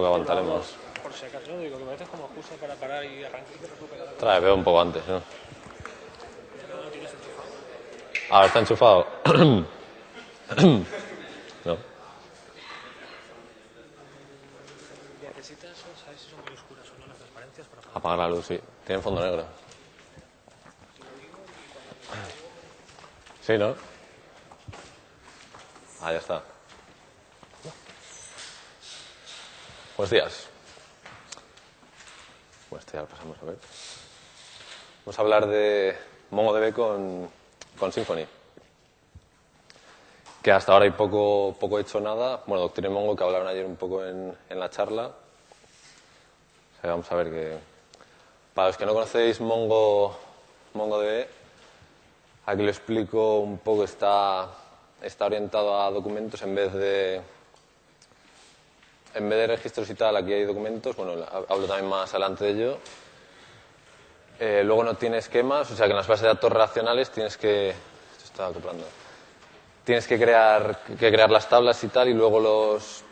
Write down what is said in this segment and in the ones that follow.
Que aguantaremos. Por si acaso, digo que me metes como excusa para parar y arrancar y recuperar. Trae, veo un poco antes, ¿no? No tienes enchufado. Ah, está enchufado. no. Necesitas, ¿sabes si son muy oscuras o no las transparencias para parar? Apagar la luz, sí. Tiene fondo negro. Sí, ¿no? Ah, ya está. Buenos días. Bueno, esto ya lo pasamos a ver. Vamos a hablar de MongoDB con, con Symfony. Que hasta ahora hay poco, poco hecho nada. Bueno, Doctrine Mongo, que hablaron ayer un poco en, en la charla. Vamos a ver que... Para los que no conocéis Mongo, MongoDB, aquí lo explico un poco. Está, está orientado a documentos en vez de en vez de registros y tal, aquí hay documentos, bueno, hablo también más adelante de ello. Eh, luego no tiene esquemas, o sea que en las bases de datos relacionales tienes que... Esto está acoplando. Tienes que crear, que crear las tablas y tal, y luego los,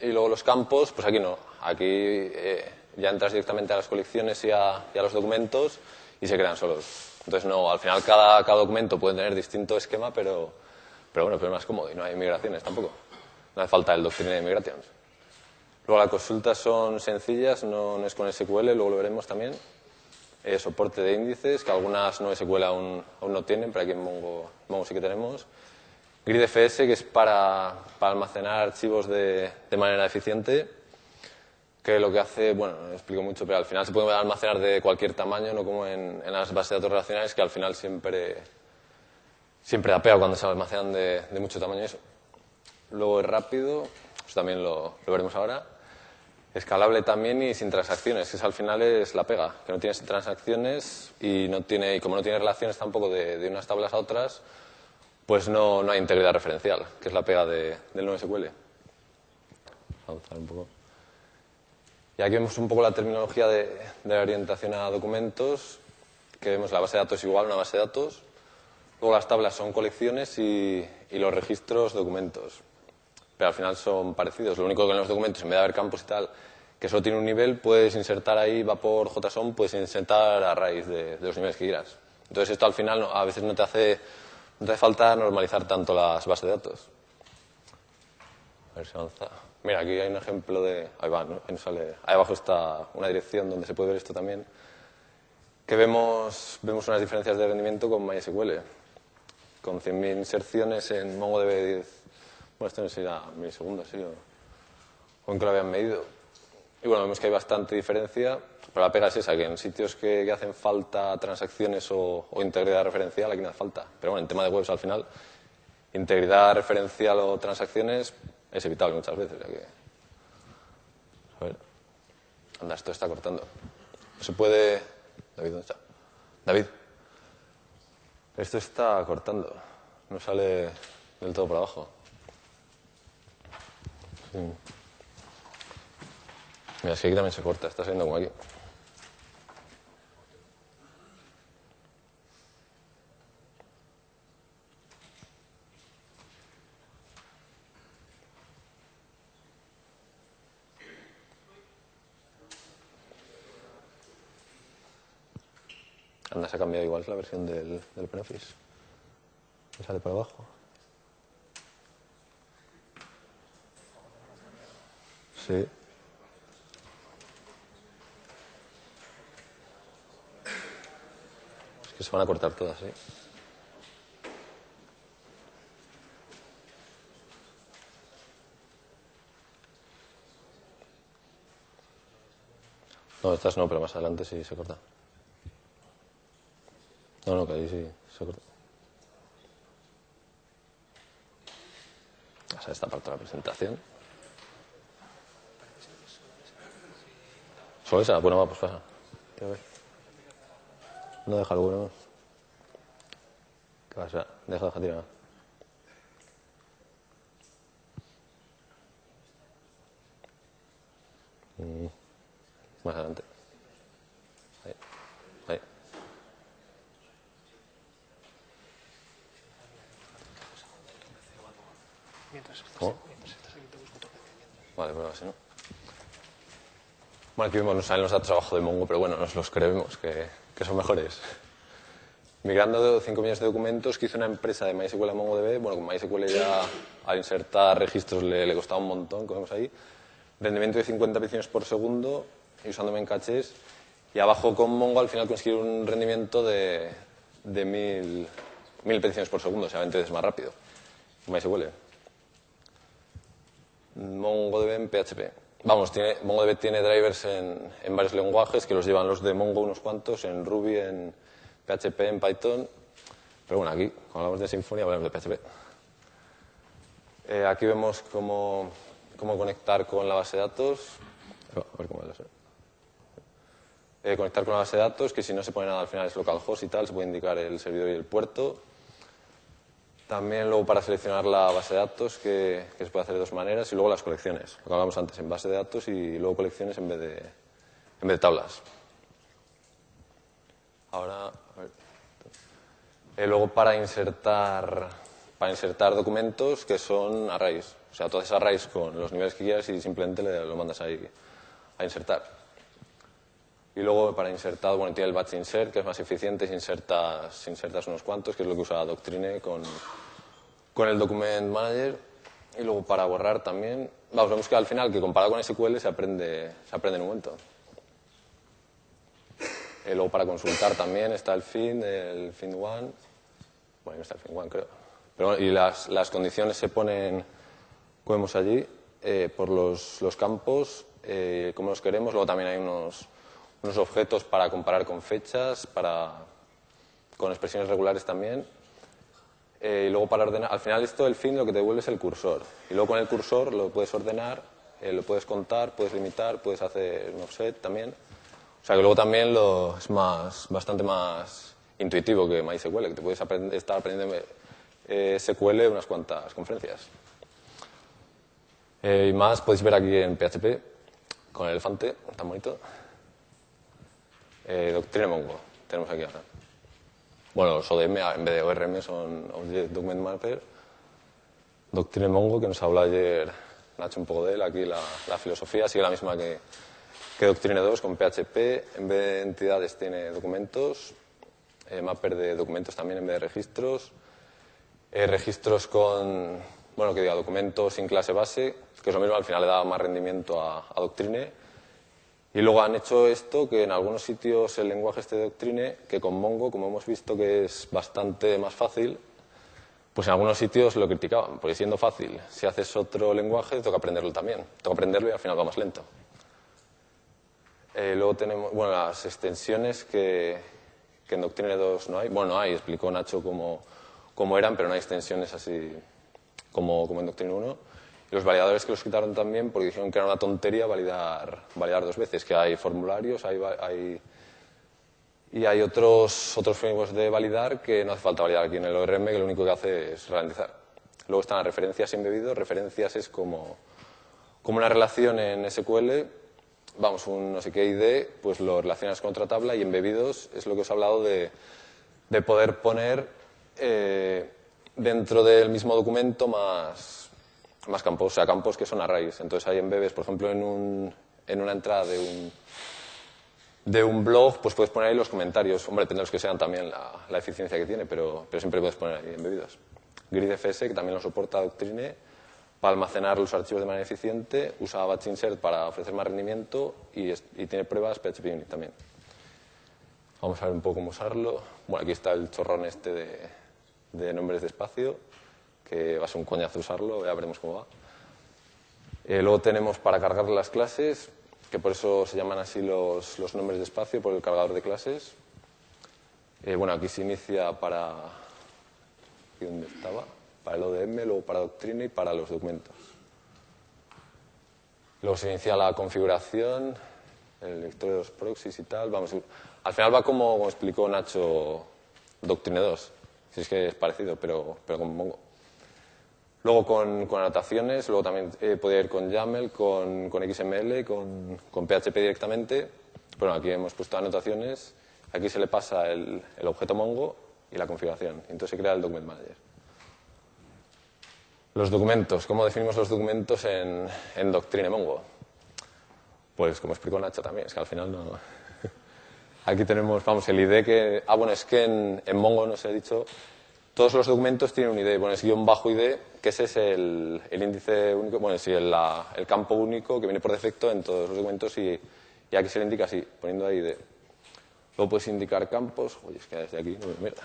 y luego los campos, pues aquí no. Aquí eh, ya entras directamente a las colecciones y a, los documentos y se crean solos. Entonces, no, al final cada, cada documento puede tener distinto esquema, pero, pero bueno, pero es más cómodo y no hay migraciones tampoco. No hace falta el doctrine de migrations. Luego las consultas son sencillas, no, no, es con SQL, luego lo veremos también. Eh, soporte de índices, que algunas no SQL aún, aún no tienen, pero aquí en Mongo, Mongo sí que tenemos. GridFS, que es para, para almacenar archivos de, de, manera eficiente, que lo que hace, bueno, no explico mucho, pero al final se puede almacenar de cualquier tamaño, no como en, en las bases de datos relacionales, que al final siempre, siempre da pega cuando se almacenan de, de mucho tamaño eso. Luego es rápido, eso también lo, veremos ahora escalable también y sin transacciones, que al final es la pega, que no tienes transacciones y, no tiene, y como no tiene relaciones tampoco de, de unas tablas a otras, pues no, no, hay integridad referencial, que es la pega de, del NoSQL. Vamos a un poco. Y aquí vemos un poco la terminología de, de, la orientación a documentos, que vemos la base de datos igual a una base de datos, luego las tablas son colecciones y, y los registros documentos pero al final son parecidos. Lo único que en los documentos, en vez de haber campos y tal, que solo tiene un nivel, puedes insertar ahí, va por JSON, puedes insertar a raíz de, los niveles que quieras. Entonces esto al final a veces no te hace, no te falta normalizar tanto las bases de datos. A ver si avanza. Mira, aquí hay un ejemplo de... Ahí va, ¿no? Ahí, sale, ahí abajo está una dirección donde se puede ver esto también. Que vemos, vemos unas diferencias de rendimiento con MySQL. Con 100.000 inserciones en MongoDB 10 bueno, esto no será mi segundo, sí, o, o en que lo habían medido. Y bueno, vemos que hay bastante diferencia, pero la pega es esa, que en sitios que, hacen falta transacciones o, o, integridad referencial, aquí no hace falta. Pero bueno, en tema de webs al final, integridad referencial o transacciones es evitable muchas veces. Ya que... A ver, anda, esto está cortando. Se puede... David, ¿dónde está? David, esto está cortando, no sale del todo por abajo. Mira, es que aquí también se corta, está saliendo como aquí. Anda, se ha cambiado igual la versión del, del. Me sale por abajo. Sí. Es que se van a cortar todas, ¿eh? No, estas no, pero más adelante sí se corta. No, no, que ahí sí se corta. O sea, esta parte de la presentación. ¿Solo esa? Bueno, va, pues pasa. No deja alguno. ¿Qué pasa? Deja, deja tirar. Mm. Más adelante. Ahí. Ahí. Mientras estás, ¿Cómo? mientras estás aquí te busco otro. Vale, pero así no. Bueno, aquí vemos, no salen los datos abajo de Mongo, pero bueno, nos los creemos, que, que son mejores. Migrando 5 millones de documentos que hizo una empresa de MySQL a MongoDB, bueno, con MySQL ya al insertar registros le, le costaba un montón, como vemos ahí. Rendimiento de 50 peticiones por segundo y usando caches. Y abajo con Mongo al final conseguir un rendimiento de, de 1000, 1000 peticiones por segundo, o sea, 20 veces más rápido. MySQL. MongoDB en PHP. Vamos, tiene, MongoDB tiene drivers en, varios lenguajes que los llevan los de Mongo unos cuantos, en Ruby, en PHP, en Python. Pero bueno, aquí, cuando hablamos de Symfony, hablamos de PHP. Eh, aquí vemos cómo, conectar con la base de datos. A ver cómo es eh, conectar con la base de datos, que si no se pone nada al final es localhost y tal, se puede indicar el servidor y el puerto. También luego para seleccionar la base de datos, que, se puede hacer de dos maneras, y luego las colecciones, lo que hablamos antes, en base de datos y luego colecciones en vez de, en vez de tablas. Ahora. Eh, luego para insertar, para insertar documentos que son arrays, o sea, tú haces arrays con los niveles que quieras y simplemente le, lo mandas ahí a insertar. Y luego para insertar, bueno, tiene el batch insert, que es más eficiente si insertas, insertas unos cuantos, que es lo que usa Doctrine con, con el Document Manager. Y luego para borrar también, vamos, vemos que al final, que comparado con SQL, se aprende, se aprende en un momento. Y luego para consultar también está el fin, el fin one. Bueno, no está el fin one, creo. Pero bueno, y las, las condiciones se ponen, como vemos allí, eh, por los, los campos, eh, como los queremos. Luego también hay unos unos objetos para comparar con fechas, para, con expresiones regulares también. Eh, y luego para ordenar, al final esto, el fin, lo que te devuelve es el cursor. Y luego con el cursor lo puedes ordenar, eh, lo puedes contar, puedes limitar, puedes hacer un offset también. O sea que luego también lo, es más, bastante más intuitivo que MySQL, que te puedes aprender, estar aprendiendo eh, SQL unas cuantas conferencias. Eh, y más podéis ver aquí en PHP, con el elefante, tan bonito. Eh, Doctrine Mongo, tenemos aquí ahora. Bueno, los ODM en vez de ORM son Object Document Mapper. Doctrine Mongo, que nos habló ayer Nacho un poco de él, aquí la, filosofía sigue la misma que, que, Doctrine 2 con PHP. En vez de entidades tiene documentos, eh, Mapper de documentos también en vez de registros. Eh, registros con, bueno, que diga, documentos sin clase base, que es lo mismo, al final le da más rendimiento a Doctrine y luego han hecho esto, que en algunos sitios el lenguaje este Doctrine, que con Mongo, como hemos visto que es bastante más fácil, pues en algunos sitios lo criticaban, porque siendo fácil, si haces otro lenguaje, toca aprenderlo también. Toca aprenderlo y al final va más lento. Eh, luego tenemos, bueno, las extensiones que, que, en Doctrine 2 no hay. Bueno, no hay, explicó Nacho cómo, cómo eran, pero no hay extensiones así como, como en Doctrine 1 los validadores que los quitaron también porque dijeron que era una tontería validar, validar dos veces, que hay formularios hay, hay, y hay otros, otros frameworks de validar que no hace falta validar aquí en el ORM, que lo único que hace es ralentizar. Luego están las referencias embebidos. Referencias es como, como una relación en SQL, vamos, un no sé qué ID, pues lo relacionas con otra tabla y embebidos es lo que os he hablado de, de poder poner eh, dentro del mismo documento más más campos, o sea, campos que son arrays. Entonces hay embebes, por ejemplo, en, un, en una entrada de un, de un blog, pues puedes poner ahí los comentarios. Hombre, depende de los que sean también la, la eficiencia que tiene, pero, pero, siempre puedes poner ahí embebidos. GridFS, que también lo soporta Doctrine, para almacenar los archivos de manera eficiente, usa Batch Insert para ofrecer más rendimiento y, y tiene pruebas PHP Unit también. Vamos a ver un poco cómo usarlo. Bueno, aquí está el chorrón este de, de nombres de espacio que va a ser un coñazo usarlo, ya veremos cómo va. Eh, luego tenemos para cargar las clases, que por eso se llaman así los, los nombres de espacio, por el cargador de clases. Eh, bueno, aquí se inicia para... ¿Y dónde estaba? Para el ODM, luego para Doctrina y para los documentos. Luego se inicia la configuración, el lector de los proxies y tal. Vamos, al final va como, explicó Nacho Doctrine 2, si es que es parecido, pero, pero con Mongo. Luego con, con, anotaciones, luego también eh, podía ir con YAML, con, con XML, con, con, PHP directamente. Bueno, aquí hemos puesto anotaciones, aquí se le pasa el, el, objeto Mongo y la configuración. Entonces se crea el Document Manager. Los documentos, ¿cómo definimos los documentos en, en Doctrine Mongo? Pues como explicó Nacho también, es que al final no... Aquí tenemos, vamos, el ID que... Ah, bueno, es que en, en Mongo nos he dicho, todos los documentos tienen un ID, bueno, es guion bajo ID, que ese es el, el índice único, bueno, sí, el, campo único que viene por defecto en todos los documentos y, y aquí se le indica así, poniendo ahí ID. Luego puedes indicar campos, oye, es que desde aquí, no, mira.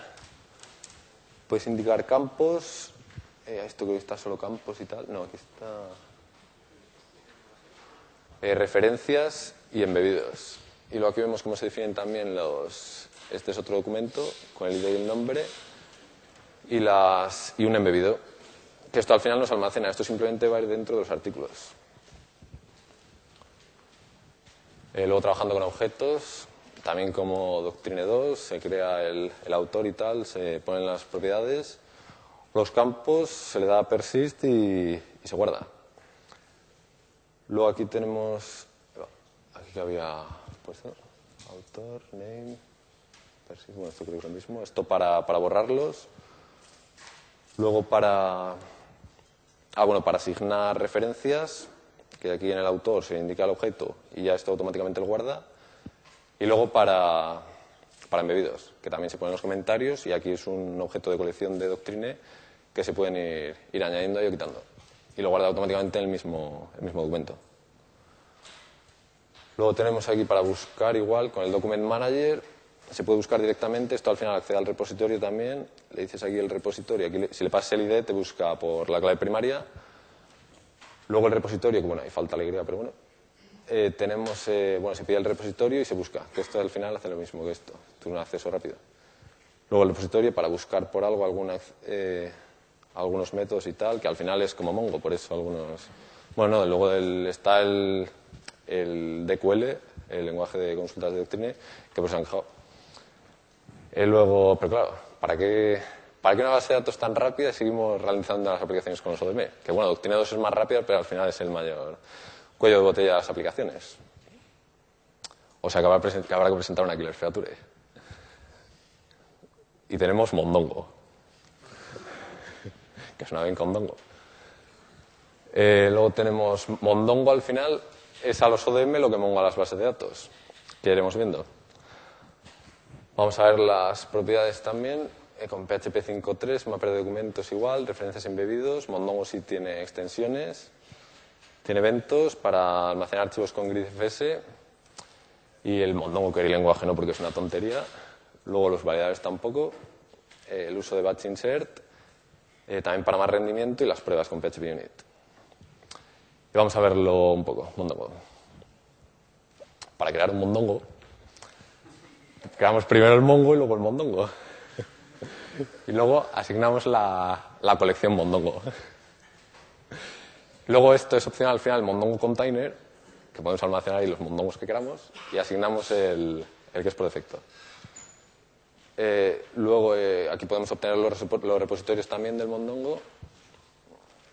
Puedes indicar campos, eh, esto que está solo campos y tal, no, aquí está eh, referencias y embebidos. Y luego aquí vemos cómo se definen también los. Este es otro documento con el ID y el nombre y, las, y un embebido. Que esto al final nos almacena, esto simplemente va a ir dentro de los artículos. Eh, luego trabajando con objetos, también como Doctrine 2, se crea el, el autor y tal, se ponen las propiedades, los campos, se le da persist y, y se guarda. Luego aquí tenemos, aquí que había puesto, autor, name, persist, bueno, esto creo que es lo mismo, esto para, para borrarlos. Luego para, ah, bueno, para asignar referencias, que aquí en el autor se indica el objeto y ya esto automáticamente lo guarda. Y luego para, para embebidos, que también se ponen los comentarios y aquí es un objeto de colección de Doctrine que se pueden ir, ir añadiendo y quitando. Y lo guarda automáticamente en el mismo, el mismo documento. Luego tenemos aquí para buscar igual con el Document Manager. Se puede buscar directamente, esto al final accede al repositorio también. Le dices aquí el repositorio, aquí le- si le pasas el ID te busca por la clave primaria. Luego el repositorio, que bueno, ahí falta alegría, pero bueno. Eh, tenemos, eh, bueno, se pide el repositorio y se busca, que esto al final hace lo mismo que esto, tú un acceso rápido. Luego el repositorio para buscar por algo alguna, eh, algunos métodos y tal, que al final es como Mongo, por eso algunos... Bueno, no, luego el- está el, el DQL, el lenguaje de consultas de Doctrine, que pues han dejado. Luego, pero claro, ¿para qué, ¿para qué una base de datos tan rápida seguimos realizando las aplicaciones con los ODM? Que bueno, Doctrine 2 es más rápida, pero al final es el mayor cuello de botella de las aplicaciones. O sea que habrá, que presentar una killer feature. Y tenemos Mondongo, que suena bien con Dongo. Eh, luego tenemos Mondongo al final, es a los ODM lo que Mongo a las bases de datos, que iremos viendo. Vamos a ver las propiedades también. eh, con PHP 5.3, mapper de documentos igual, referencias embebidos. Mondongo sí tiene extensiones, tiene eventos para almacenar archivos con gridfs y el Mondongo query lenguaje no porque es una tontería. Luego los validadores tampoco. eh, el uso de batch insert, eh, también para más rendimiento y las pruebas con PHP Unit. Y vamos a verlo un poco, Mondongo. Para crear un Mondongo, creamos primero el Mongo y luego el Mondongo. y luego asignamos la, la colección Mondongo. luego esto es opcional al final, el Mondongo Container, que podemos almacenar ahí los mondongos que queramos, y asignamos el, el que es por defecto. Eh, luego eh, aquí podemos obtener los, repo- los repositorios también del Mondongo.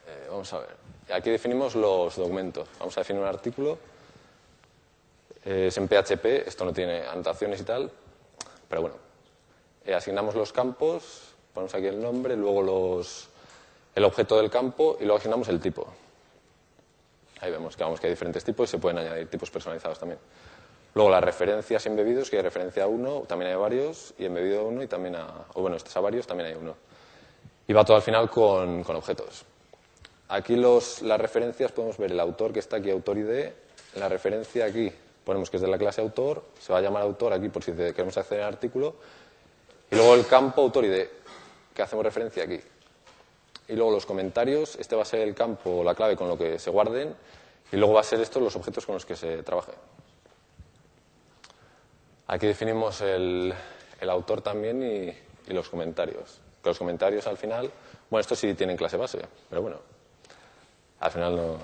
Eh, vamos a ver. Aquí definimos los documentos. Vamos a definir un artículo. Es en PHP, esto no tiene anotaciones y tal, pero bueno. Eh, asignamos los campos, ponemos aquí el nombre, luego los, el objeto del campo y luego asignamos el tipo. Ahí vemos que, vamos, que hay diferentes tipos y se pueden añadir tipos personalizados también. Luego las referencias embebidos, que hay referencia a uno, también hay varios, y embebido a uno y también a, o bueno, este es a varios, también hay uno. Y va todo al final con, con objetos. Aquí los, las referencias podemos ver el autor que está aquí, autor ID, la referencia aquí ponemos que es de la clase autor, se va a llamar autor aquí por si queremos acceder al artículo, y luego el campo autor ID, que hacemos referencia aquí. Y luego los comentarios, este va a ser el campo la clave con lo que se guarden, y luego va a ser estos los objetos con los que se trabaje. Aquí definimos el, el autor también y, y los comentarios. Que los comentarios al final, bueno, estos sí tienen clase base, pero bueno, al final no.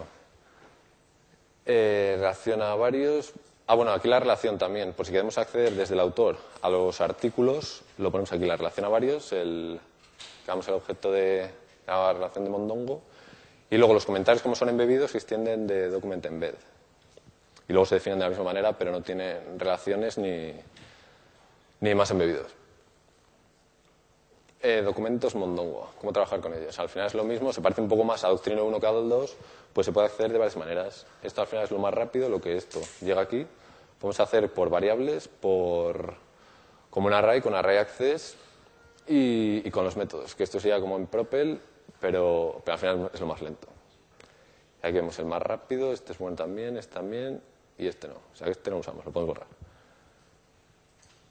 Eh, reacciona a varios. Ah, bueno, aquí la relación también. Por si queremos acceder desde el autor a los artículos, lo ponemos aquí, la relación a varios, el, damos el objeto de la relación de Mondongo. Y luego los comentarios, como son embebidos, se extienden de document embed. Y luego se definen de la misma manera, pero no tienen relaciones ni, ni más embebidos. Eh, documentos Mondongo, cómo trabajar con ellos. Al final es lo mismo, se parece un poco más a Doctrine 1 que a 2, pues se puede hacer de varias maneras. Esto al final es lo más rápido, lo que esto llega aquí. Podemos hacer por variables, por como un array, con array access y, y con los métodos, que esto sería como en Propel, pero, pero al final es lo más lento. Aquí vemos el más rápido, este es bueno también, este también, y este no. O sea, este no lo usamos, lo podemos borrar.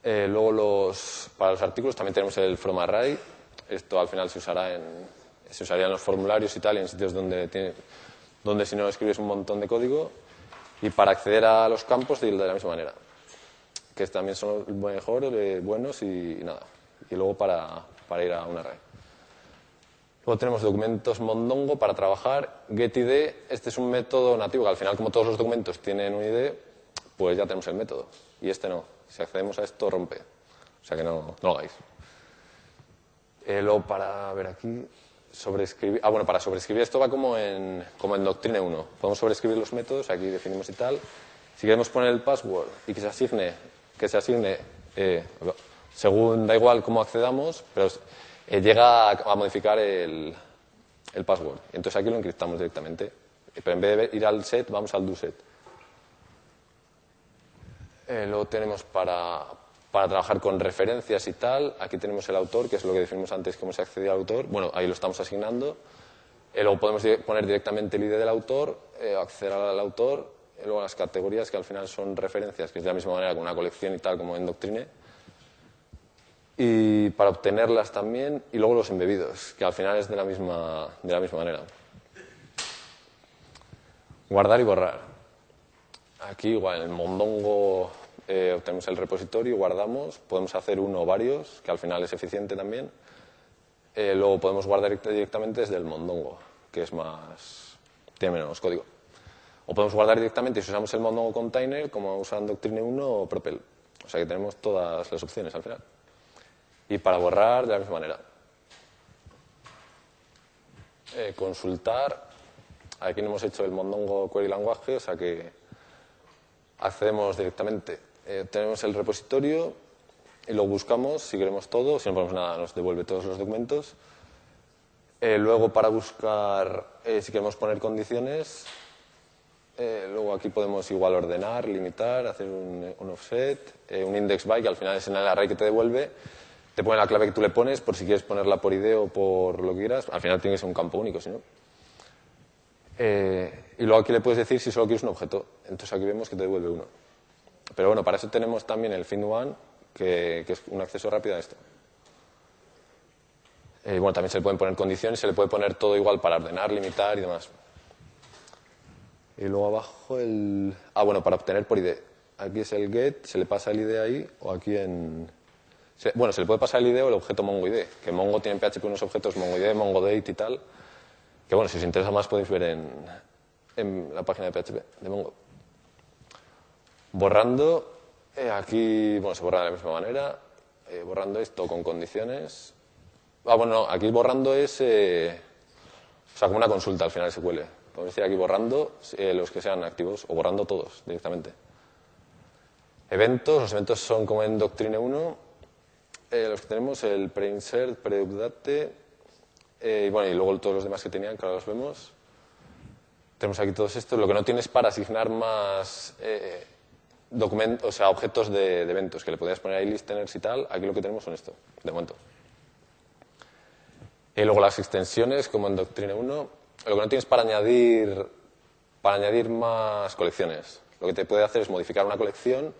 Eh, luego, los, para los artículos también tenemos el from array. Esto al final se usará en, se usaría en los formularios y tal, en sitios donde, tiene, donde si no escribes un montón de código. Y para acceder a los campos, de la misma manera. Que también son mejor, eh, buenos y, y, nada. Y luego para, para ir a un array. Luego tenemos documentos Mondongo para trabajar. GetID, este es un método nativo que al final, como todos los documentos tienen un ID, pues ya tenemos el método. Y este no. Si accedemos a esto, rompe. O sea que no, no lo hagáis. Eh, luego, para ver aquí, sobreescribir. Ah, bueno, para sobreescribir esto va como en, como en Doctrine 1. Podemos sobreescribir los métodos, aquí definimos y tal. Si queremos poner el password y que se asigne, que se asigne eh, según, da igual cómo accedamos, pero eh, llega a, a, modificar el, el password. Entonces aquí lo encriptamos directamente. Pero en vez de ir al set, vamos al do set. Eh, luego tenemos para, para, trabajar con referencias y tal. Aquí tenemos el autor, que es lo que definimos antes, cómo se accede al autor. Bueno, ahí lo estamos asignando. Eh, luego podemos poner directamente el ID del autor, eh, acceder al autor. Luego las categorías, que al final son referencias, que es de la misma manera con una colección y tal, como en Doctrine. Y para obtenerlas también. Y luego los embebidos, que al final es de la misma, de la misma manera. Guardar y borrar. Aquí igual, en Mondongo eh, obtenemos el repositorio, guardamos, podemos hacer uno o varios, que al final es eficiente también. Eh, luego podemos guardar directamente desde el Mondongo, que es más, tiene menos código. O podemos guardar directamente si usamos el Mondongo Container, como usan Doctrine 1 o Propel. O sea que tenemos todas las opciones al final. Y para borrar, de la misma manera. Eh, consultar. Aquí no hemos hecho el Mondongo Query Language, o sea que accedemos directamente. Eh, tenemos el repositorio y lo buscamos si queremos todo, si no ponemos nada nos devuelve todos los documentos. Eh, luego para buscar, eh, si queremos poner condiciones, luego aquí podemos igual ordenar, limitar, hacer un, un offset, un index by, que al final es en el array que te devuelve, te pone la clave que tú le pones por si quieres ponerla por ID o por lo que quieras, al final tiene que ser un campo único, si no. Eh, y luego aquí le puedes decir si solo quieres un objeto. Entonces aquí vemos que te devuelve uno. Pero bueno, para eso tenemos también el find one, que, es un acceso rápido a esto. Eh, bueno, también se le pueden poner condiciones, se le puede poner todo igual para ordenar, limitar y demás. Y luego abajo el... Ah, bueno, para obtener por ID. Aquí es el get, se le pasa el ID ahí, o aquí en... Bueno, se le puede pasar el ID o el objeto MongoID, que Mongo tiene en PHP unos objetos MongoID, MongoDate y tal, que bueno, si os interesa más podéis ver en, en la página de PHP de Mongo. Borrando, eh, aquí bueno, se borra de la misma manera, eh, borrando esto con condiciones. Ah, bueno, aquí borrando es eh, o sea, como una consulta al final SQL. Podemos decir aquí borrando los que sean activos o borrando todos directamente. Eventos, los eventos son como en Doctrine 1, los que tenemos el preinsert, preupdate, eh, y bueno, y luego todos los demás que tenían, que ahora los vemos. Tenemos aquí todos estos. Lo que no tienes para asignar más eh, documentos, o sea, objetos de, eventos, que le podías poner ahí listeners y tal. Aquí lo que tenemos son esto, de momento. Y luego las extensiones, como en Doctrine 1. Lo que no tienes para añadir, para añadir más colecciones. Lo que te puede hacer es modificar una colección,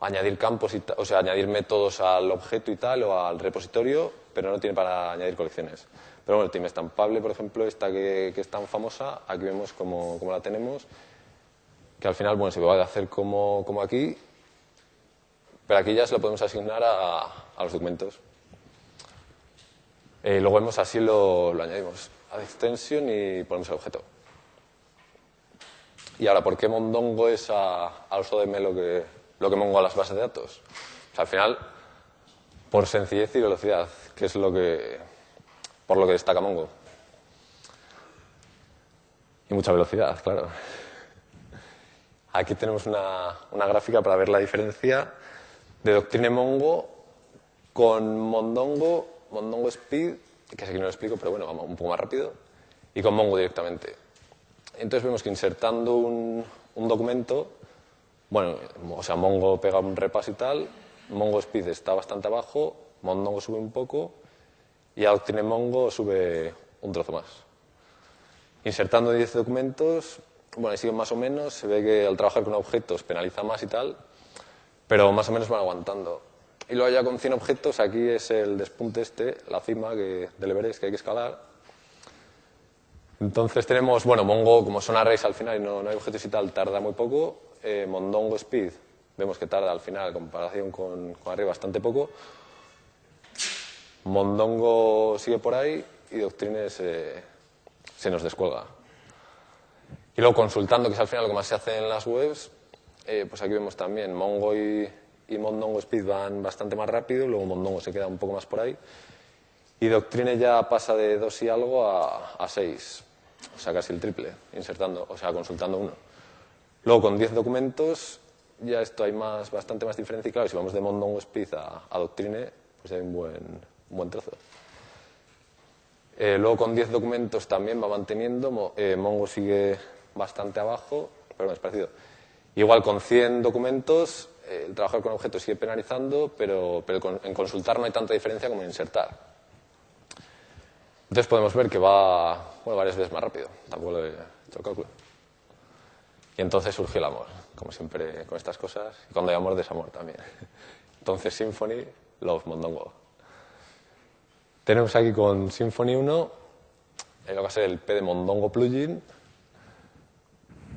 añadir campos, y o sea, añadir métodos al objeto y tal, o al repositorio, pero no tiene para añadir colecciones. Pero bueno, el team estampable, por ejemplo, esta que, que es tan famosa, aquí vemos cómo, cómo, la tenemos, que al final, bueno, se puede hacer como, como aquí, pero aquí ya se lo podemos asignar a, a los documentos. Eh, luego vemos así lo, lo añadimos a extension y ponemos el objeto. Y ahora, ¿por qué Mondongo es a, a uso de M lo que, lo que Mongo a las bases de datos? O sea, al final, por sencillez y velocidad, que es lo que, por lo que destaca Mongo. Y mucha velocidad, claro. Aquí tenemos una, una gráfica para ver la diferencia de Doctrine Mongo con Mondongo Mondongo Speed, que aquí no lo explico, pero bueno, vamos un poco más rápido, y con Mongo directamente. Entonces vemos que insertando un, un documento, bueno, o sea, Mongo pega un repaso y tal, Mongo Speed está bastante abajo, Mondongo sube un poco y Doctrine Mongo sube un trozo más. Insertando 10 documentos, bueno, siguen más o menos, se ve que al trabajar con objetos penaliza más y tal, pero más o menos van aguantando. Y luego ya con 100 objetos, aquí es el despunte este, la cima que, del Everest que hay que escalar. Entonces tenemos, bueno, Mongo, como son arrays al final y no, no hay objetos y tal, tarda muy poco. Eh, Mondongo Speed, vemos que tarda al final, en comparación con, con arriba, bastante poco. Mondongo sigue por ahí y Doctrine se, nos descuelga. Y luego consultando, que es al final lo que más se hace en las webs, eh, pues aquí vemos también Mongo y, y, Mondongo Speed van bastante más rápido, luego Mondongo se queda un poco más por ahí. Y Doctrine ya pasa de 2 y algo a 6, o sea, casi el triple, insertando, o sea, consultando uno. Luego con 10 documentos ya esto hay más, bastante más diferencia y claro, si vamos de Mondongo Speed a, a Doctrine, pues hay un buen, un buen trozo. Eh, luego con 10 documentos también va manteniendo, eh, Mongo sigue bastante abajo, pero es parecido. Igual con 100 documentos, eh, el trabajar con objetos sigue penalizando, pero, pero con, en consultar no hay tanta diferencia como en insertar. Entonces podemos ver que va bueno, varias veces más rápido, tampoco lo he hecho el cálculo. Y entonces surgió el amor, como siempre con estas cosas, y cuando hay amor, desamor también. Entonces Symfony, Love Mondongo. Tenemos aquí con Symfony 1, eh, lo que va a ser el P de Mondongo plugin,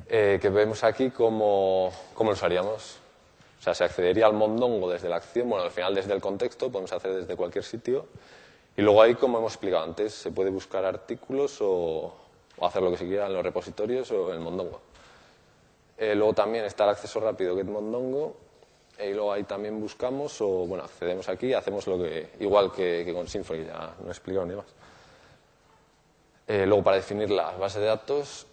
eh, que vemos aquí cómo, cómo lo usaríamos. O sea, se accedería al Mondongo desde la acción, bueno, al final desde el contexto, podemos hacer desde cualquier sitio. Y luego ahí, como hemos explicado antes, se puede buscar artículos o, hacer lo que se quiera en los repositorios o en el Mondongo. Eh, luego también está el acceso rápido Get Mondongo, y luego ahí también buscamos o, bueno, accedemos aquí, hacemos lo que, igual que, que con Symfony, ya no he explicado ni más. Eh, luego, para definir las bases de datos,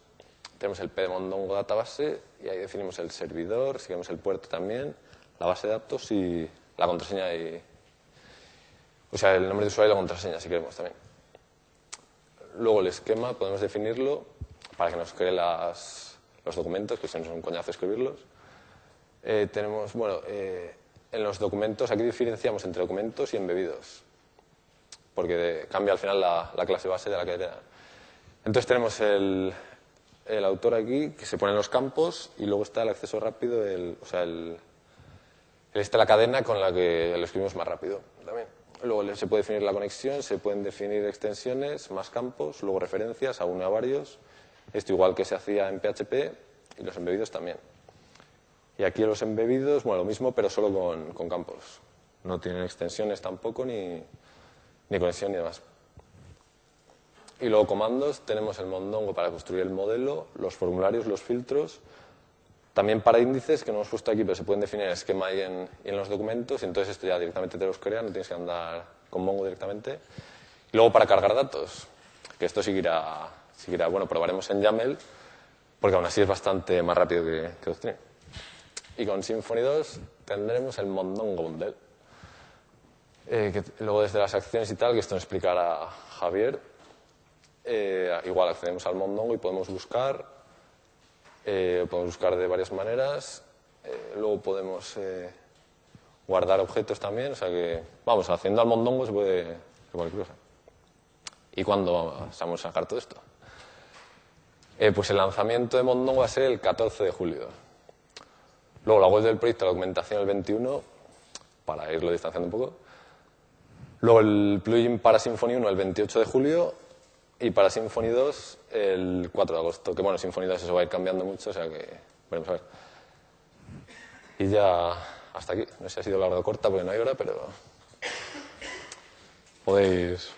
tenemos el P de Mondongo Database y ahí definimos el servidor, seguimos el puerto también, la base de datos y la contraseña y... O sea, el nombre de usuario y la contraseña, si queremos también. Luego el esquema, podemos definirlo para que nos cree las, los documentos, que si no es un coñazo escribirlos. Eh, tenemos, bueno, eh, en los documentos, aquí diferenciamos entre documentos y embebidos, porque cambia al final la, la, clase base de la cadena. Entonces tenemos el, el, autor aquí, que se pone en los campos, y luego está el acceso rápido, el, o sea, el, esta la cadena con la que lo escribimos más rápido también. Luego se puede definir la conexión, se pueden definir extensiones, más campos, luego referencias a uno a varios. Esto igual que se hacía en PHP y los embebidos también. Y aquí los embebidos, bueno, lo mismo, pero solo con, campos. No tienen extensiones tampoco, ni, ni conexión ni demás. Y luego comandos, tenemos el Mondongo para construir el modelo, los formularios, los filtros, también para índices, que no hemos puesto aquí, pero se pueden definir en esquema y en, en los documentos, y entonces esto ya directamente te los crea, no tienes que andar con Mongo directamente. Y luego para cargar datos, que esto seguirá, seguirá bueno, probaremos en YAML, porque aún así es bastante más rápido que, que Doctrine. Y con Symfony 2 tendremos el Mondongo Bundle. Eh, luego desde las acciones y tal, que esto nos explicará Javier, eh, igual accedemos al Mondongo y podemos buscar, eh, podemos buscar de varias maneras, luego podemos guardar objetos también, o sea que, vamos, haciendo al Mondongo se puede cualquier cosa. ¿Y cuándo vamos a sacar todo esto? pues el lanzamiento de Mondongo va a ser el 14 de julio. Luego la web del proyecto, la documentación el 21, para irlo distanciando un poco. Luego el plugin para Symfony 1 el 28 de julio y para Symfony 2 el 4 de agosto. Que bueno, Symfony 2 eso va a ir cambiando mucho, o sea que veremos a ver. Y ya hasta aquí. No sé si ha sido larga o corta porque no hay hora, pero podéis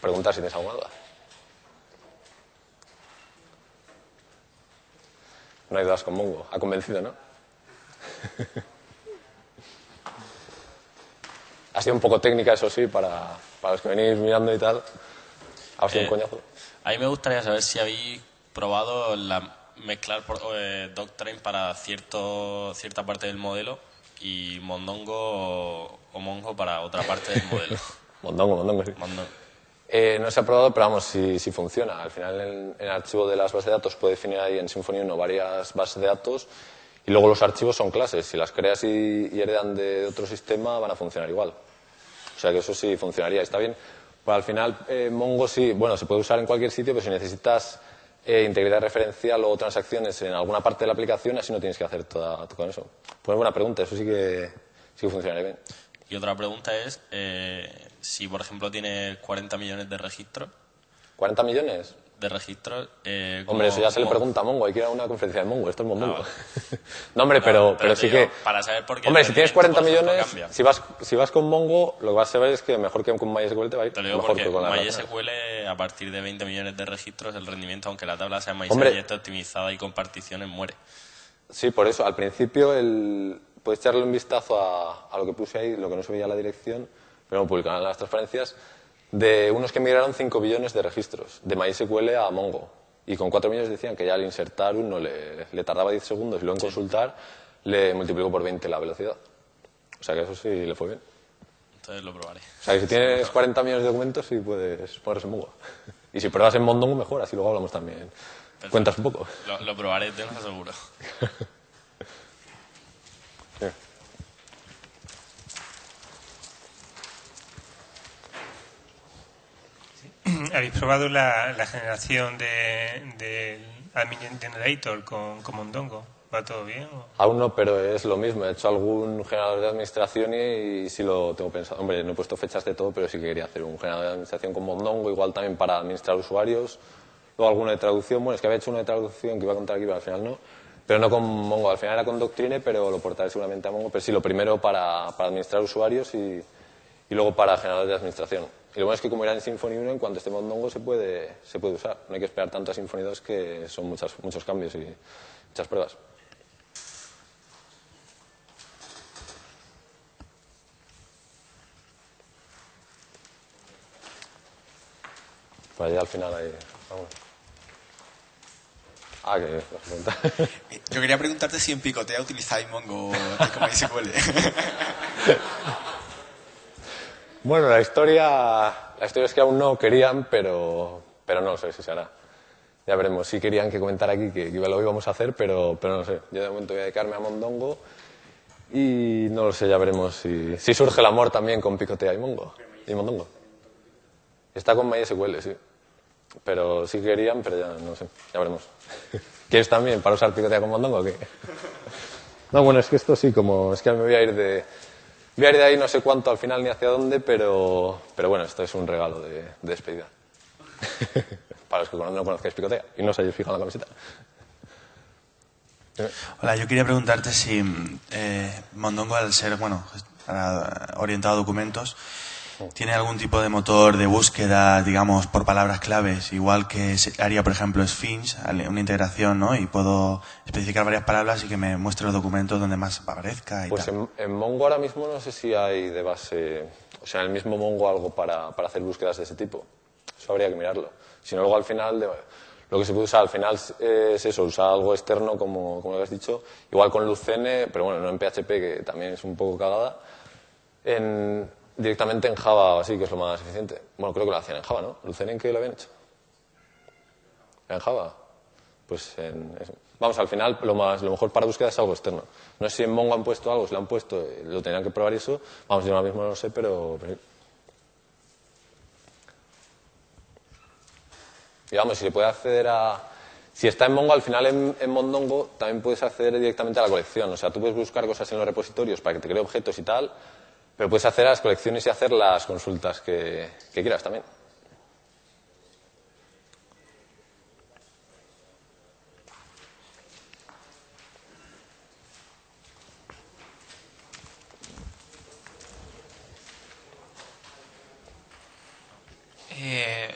preguntar si tenéis alguna duda. No hay dudas con Mongo. Ha convencido, ¿no? ha sido un poco técnica, eso sí, para, para los que venís mirando y tal. Ha sido Eh, un coñazo. A mí me gustaría saber si habéis probado la, mezclar por, eh, Doctrine para cierto, cierta parte del modelo y Mondongo o, o Mongo para otra parte del modelo. Mondongo, Mondongo, sí. Eh, no se ha probado, pero vamos, si, si funciona. Al final, en, en el archivo de las bases de datos puede definir ahí en Symfony 1 varias bases de datos y luego los archivos son clases. Si las creas y, y heredan de otro sistema, van a funcionar igual. O sea que eso sí funcionaría, está bien. Pero al final, eh, Mongo sí, bueno, se puede usar en cualquier sitio, pero si necesitas eh, integridad referencial o transacciones en alguna parte de la aplicación, así no tienes que hacer toda, con eso. Pues buena pregunta, eso sí que, sí que funcionaría bien. Y otra pregunta es, eh, si por ejemplo tiene 40 millones de registros, ¿40 millones? De registros, eh, Hombre, eso ¿cómo- ya se le pregunta a Mongo, hay que ir a una conferencia de Mongo, esto es Mondongo. Ah, no, hombre, pero, pero, te sí digo, que... Para saber por qué Hombre, si tienes rendimiento, 40 por ejemplo, millones, cambia. si vas, si vas con Mongo, lo que vas a ver es que mejor que con MySQL te va a ir Te lo digo mejor porque que con la. MySQL, a partir de 20 millones de registros, el rendimiento, aunque la tabla sea Hombre. MySQL y esté optimizada y con particiones, muere. Sí, por eso, al principio el... puedes echarle un vistazo a, a lo que puse ahí, lo que no se veía la dirección, pero no publicaron las transparencias, de unos que migraron 5 billones de registros, de MySQL a Mongo. Y con 4 millones decían que ya al insertar uno le, le tardaba 10 segundos y luego en consultar le multiplicó por 20 la velocidad. O sea que eso sí le fue bien. Entonces lo probaré. O sea que si tienes 40 millones de documentos sí puedes ponerse en Mongo. Y si pruebas en Mondongo mejor, así luego hablamos también. Cuentas un poco. Lo, lo probaré, te lo aseguro. ¿Habéis probado la, la generación del de, Admin Generator con, con Mondongo? ¿Va todo bien? o? Aún no, pero es lo mismo. He hecho algún generador de administración y, y sí lo tengo pensado. Hombre, no he puesto fechas de todo, pero sí que quería hacer un generador de administración con Mondongo, igual también para administrar usuarios. Luego alguno de traducción. Bueno, es que había hecho uno de traducción que iba a contar aquí, pero al final no. Pero no con Mongo. Al final era con Doctrine, pero lo portaré seguramente a Mongo. Pero sí, lo primero para, para administrar usuarios y, y luego para generadores de administración. Y lo bueno es que como era en Symfony 1, en cuanto esté Mondongo se puede, se puede usar. No hay que esperar tanto a Symfony 2, que son muchas, muchos cambios y muchas pruebas. Por allá al final ahí. Vamos. Ah, que. Yo quería preguntarte si en Picotea utilizáis Mongo como MySQL. bueno, la historia, la historia es que aún no querían, pero, pero no sé si se hará. Ya veremos. Sí querían que comentara aquí que, que lo íbamos a hacer, pero, pero no sé. Yo de momento voy a dedicarme a Mondongo y no lo sé, ya veremos si, si surge el amor también con Picotea y Mongo. Y Mondongo. Está con MySQL, sí. Pero sí querían, pero ya no sé. Ya veremos. ¿Quieres también para usar Picotea con Mondongo o qué? No, bueno, es que esto sí, como es que me voy a ir de, ir de ahí no sé cuánto al final ni hacia dónde, pero, pero bueno, esto es un regalo de, de despedida. Para los que no conozcáis Picotea y no os hayáis fijado en la camiseta. Hola, yo quería preguntarte si eh, Mondongo, al ser bueno para- orientado a documentos, tiene algún tipo de motor de búsqueda, digamos, por palabras claves, igual que haría, por ejemplo, Sphinx, una integración, ¿no? Y puedo especificar varias palabras y que me muestre los documentos donde más aparezca y Pues tal. en, en Mongo ahora mismo no sé si hay de base, o sea, en el mismo Mongo algo para, para hacer búsquedas de ese tipo. Eso habría que mirarlo. Si no, luego al final, de- lo que se puede usar al final es eso, usar algo externo, como, como lo has dicho, igual con Lucene, pero bueno, no en PHP, que también es un poco cagada, en, directamente en Java o así, que es lo más eficiente. Bueno, creo que lo hacían en Java, ¿no? ¿Lucene en qué lo habían hecho? ¿En Java? Pues en. Vamos, al final lo, más, lo mejor para búsqueda es algo externo. No sé si en Mongo han puesto algo, si lo han puesto, eh, lo tenían que probar eso. Vamos, yo ahora mismo no lo sé, pero... pero- Y vamos, si se puede acceder a... Si está en Mongo, al final en, en Mondongo también puedes acceder directamente a la colección. O sea, tú puedes buscar cosas en los repositorios para que te cree objetos y tal, pero puedes a las colecciones y hacer las consultas que, que quieras también. Eh,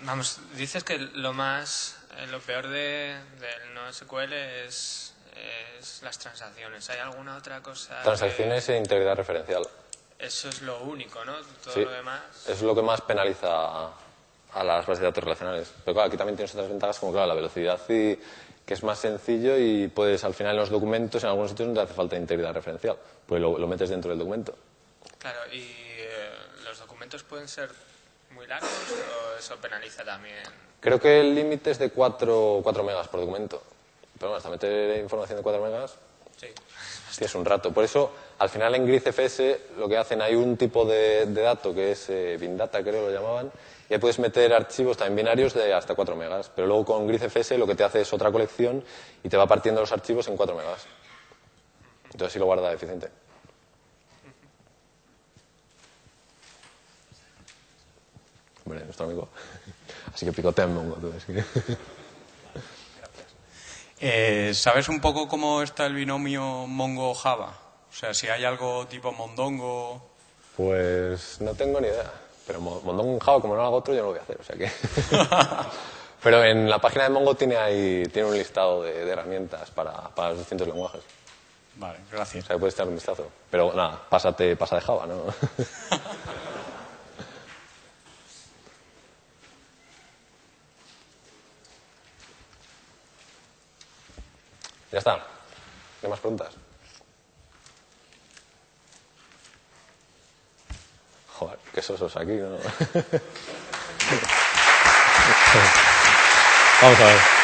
vamos, dices que lo más, eh, lo peor de, del no SQL es, es las transacciones. ¿Hay alguna otra cosa? que- Transacciones e integridad referencial. Eso es lo único, ¿no? Todo Sí. lo demás. Es lo que más penaliza a, a las bases de datos relacionales. Pero claro, aquí también tienes otras ventajas como claro, la velocidad y que es más sencillo y puedes al final en los documentos, en algunos sitios no te hace falta integridad referencial, pues lo, lo metes dentro del documento. Claro, y eh, los documentos documentos pueden ser muy largos o eso penaliza también? Creo que el límite es de 4, 4 megas por documento. Pero bueno, hasta meter información de 4 megas Sí. tienes un rato. Por eso, al final en GridFS lo que hacen, hay un tipo de, dato que es eh, BinData, creo lo llamaban, y ahí puedes meter archivos también binarios de hasta 4 megas. Pero luego con GridFS lo que te hace es otra colección y te va partiendo los archivos en 4 megas. Entonces sí lo guarda eficiente. Hombre, nuestro amigo. Así que picotea en Mongo, tú. es que- Eh, ¿Sabes un poco cómo está el binomio Mongo-Java? O sea, si hay algo tipo Mondongo... Pues no tengo ni idea. Pero Mo- Mondongo en Java, como no lo hago otro, yo no lo voy a hacer. O sea que... Pero en la página de Mongo tiene, ahí, tiene un listado de, de herramientas para, para los distintos lenguajes. Vale, O gracias. sea que puedes echar un vistazo. Pero nada, pásate, pasa de Java, ¿no? ya está. ¿Hay más preguntas? Sosos aquí, ¿no? Vamos a ver.